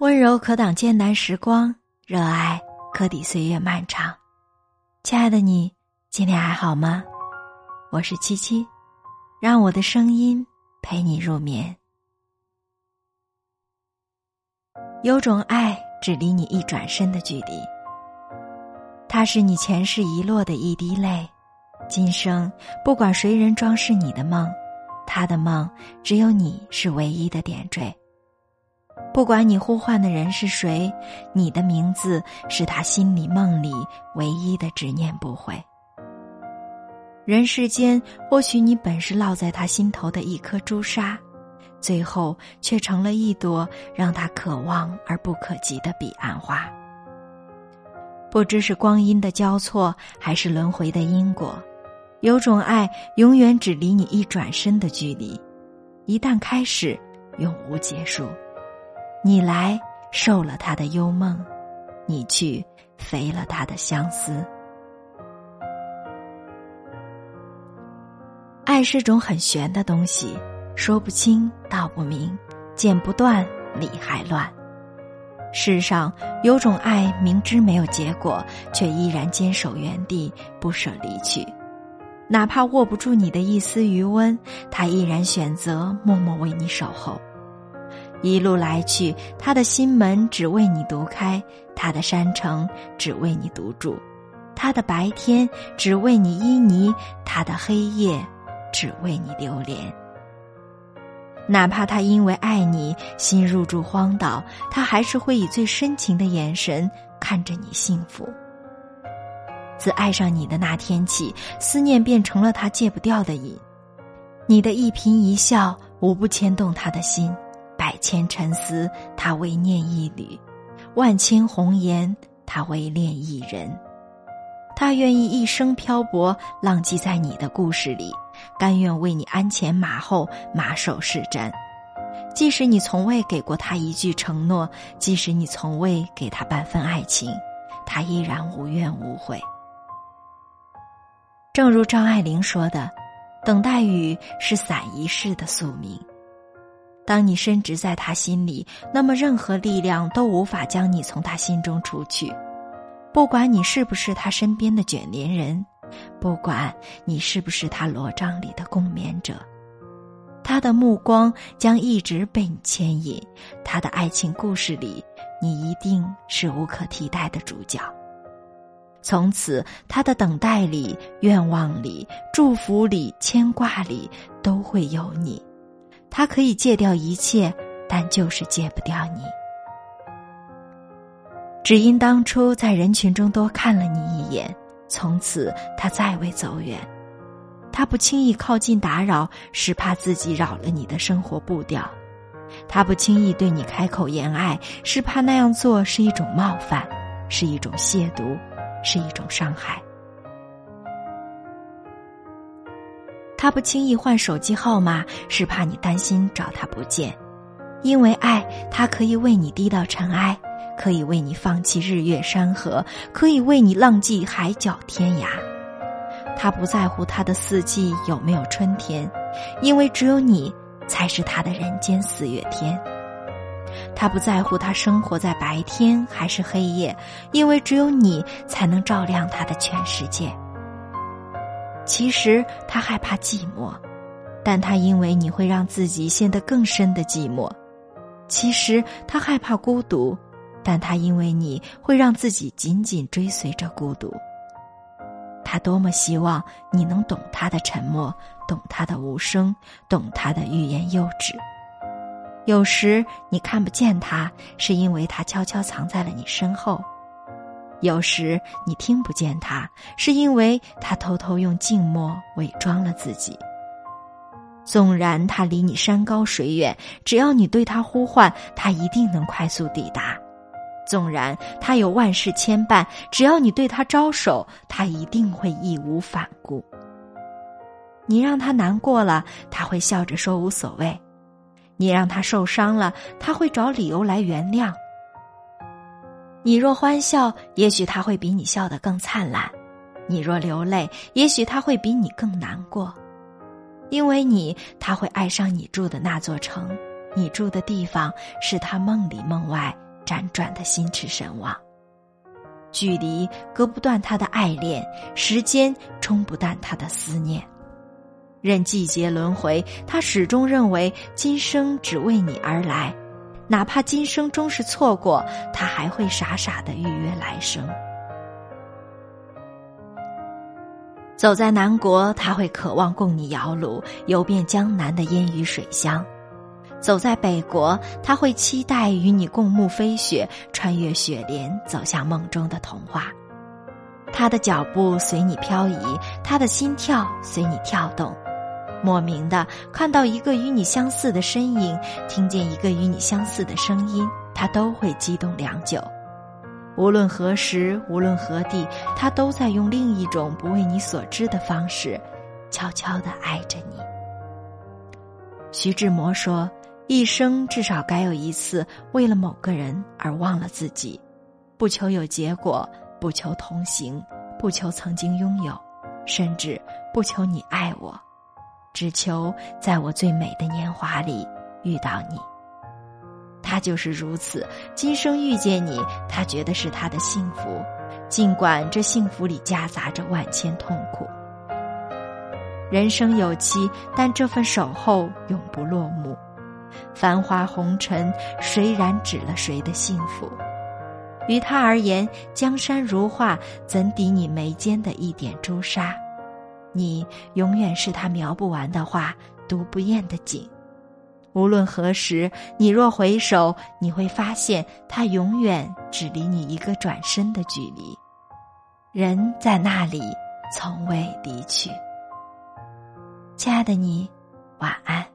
温柔可挡艰难时光，热爱可抵岁月漫长。亲爱的你，今天还好吗？我是七七，让我的声音陪你入眠。有种爱只离你一转身的距离，它是你前世遗落的一滴泪。今生不管谁人装饰你的梦，他的梦只有你是唯一的点缀。不管你呼唤的人是谁，你的名字是他心里梦里唯一的执念不悔。人世间，或许你本是烙在他心头的一颗朱砂，最后却成了一朵让他可望而不可及的彼岸花。不知是光阴的交错，还是轮回的因果，有种爱永远只离你一转身的距离，一旦开始，永无结束。你来受了他的幽梦，你去肥了他的相思。爱是种很玄的东西，说不清道不明，剪不断理还乱。世上有种爱，明知没有结果，却依然坚守原地，不舍离去，哪怕握不住你的一丝余温，他依然选择默默为你守候。一路来去，他的心门只为你独开，他的山城只为你独住，他的白天只为你依泥，他的黑夜只为你流连。哪怕他因为爱你心入住荒岛，他还是会以最深情的眼神看着你幸福。自爱上你的那天起，思念变成了他戒不掉的瘾，你的一颦一笑无不牵动他的心。百千沉思，他唯念一缕；万千红颜，他唯恋一人。他愿意一生漂泊，浪迹在你的故事里，甘愿为你鞍前马后，马首是瞻。即使你从未给过他一句承诺，即使你从未给他半分爱情，他依然无怨无悔。正如张爱玲说的：“等待雨是伞一世的宿命。”当你深植在他心里，那么任何力量都无法将你从他心中除去。不管你是不是他身边的卷帘人，不管你是不是他罗帐里的共眠者，他的目光将一直被你牵引。他的爱情故事里，你一定是无可替代的主角。从此，他的等待里、愿望里、祝福里、牵挂里，都会有你。他可以戒掉一切，但就是戒不掉你。只因当初在人群中多看了你一眼，从此他再未走远。他不轻易靠近打扰，是怕自己扰了你的生活步调；他不轻易对你开口言爱，是怕那样做是一种冒犯，是一种亵渎，是一种伤害。他不轻易换手机号码，是怕你担心找他不见。因为爱，他可以为你低到尘埃，可以为你放弃日月山河，可以为你浪迹海角天涯。他不在乎他的四季有没有春天，因为只有你才是他的人间四月天。他不在乎他生活在白天还是黑夜，因为只有你才能照亮他的全世界。其实他害怕寂寞，但他因为你会让自己陷得更深的寂寞。其实他害怕孤独，但他因为你会让自己紧紧追随着孤独。他多么希望你能懂他的沉默，懂他的无声，懂他的欲言又止。有时你看不见他，是因为他悄悄藏在了你身后。有时你听不见他，是因为他偷偷用静默伪装了自己。纵然他离你山高水远，只要你对他呼唤，他一定能快速抵达；纵然他有万事牵绊，只要你对他招手，他一定会义无反顾。你让他难过了，他会笑着说无所谓；你让他受伤了，他会找理由来原谅。你若欢笑，也许他会比你笑得更灿烂；你若流泪，也许他会比你更难过。因为你，他会爱上你住的那座城，你住的地方是他梦里梦外辗转的心驰神往。距离割不断他的爱恋，时间冲不淡他的思念。任季节轮回，他始终认为今生只为你而来，哪怕今生终是错过，他还会傻傻的预约来生。走在南国，他会渴望供你摇橹，游遍江南的烟雨水乡；走在北国，他会期待与你共沐飞雪，穿越雪莲，走向梦中的童话。他的脚步随你漂移，他的心跳随你跳动。莫名的看到一个与你相似的身影，听见一个与你相似的声音，他都会激动良久。无论何时，无论何地，他都在用另一种不为你所知的方式，悄悄的爱着你。徐志摩说：“一生至少该有一次为了某个人而忘了自己，不求有结果，不求同行，不求曾经拥有，甚至不求你爱我，只求在我最美的年华里遇到你。”他就是如此，今生遇见你，他觉得是他的幸福，尽管这幸福里夹杂着万千痛苦。人生有期，但这份守候永不落幕。繁华红尘，谁染指了谁的幸福？于他而言，江山如画，怎抵你眉间的一点朱砂？你永远是他描不完的画，读不厌的景。无论何时，你若回首，你会发现他永远只离你一个转身的距离。人在那里，从未离去。亲爱的你，晚安。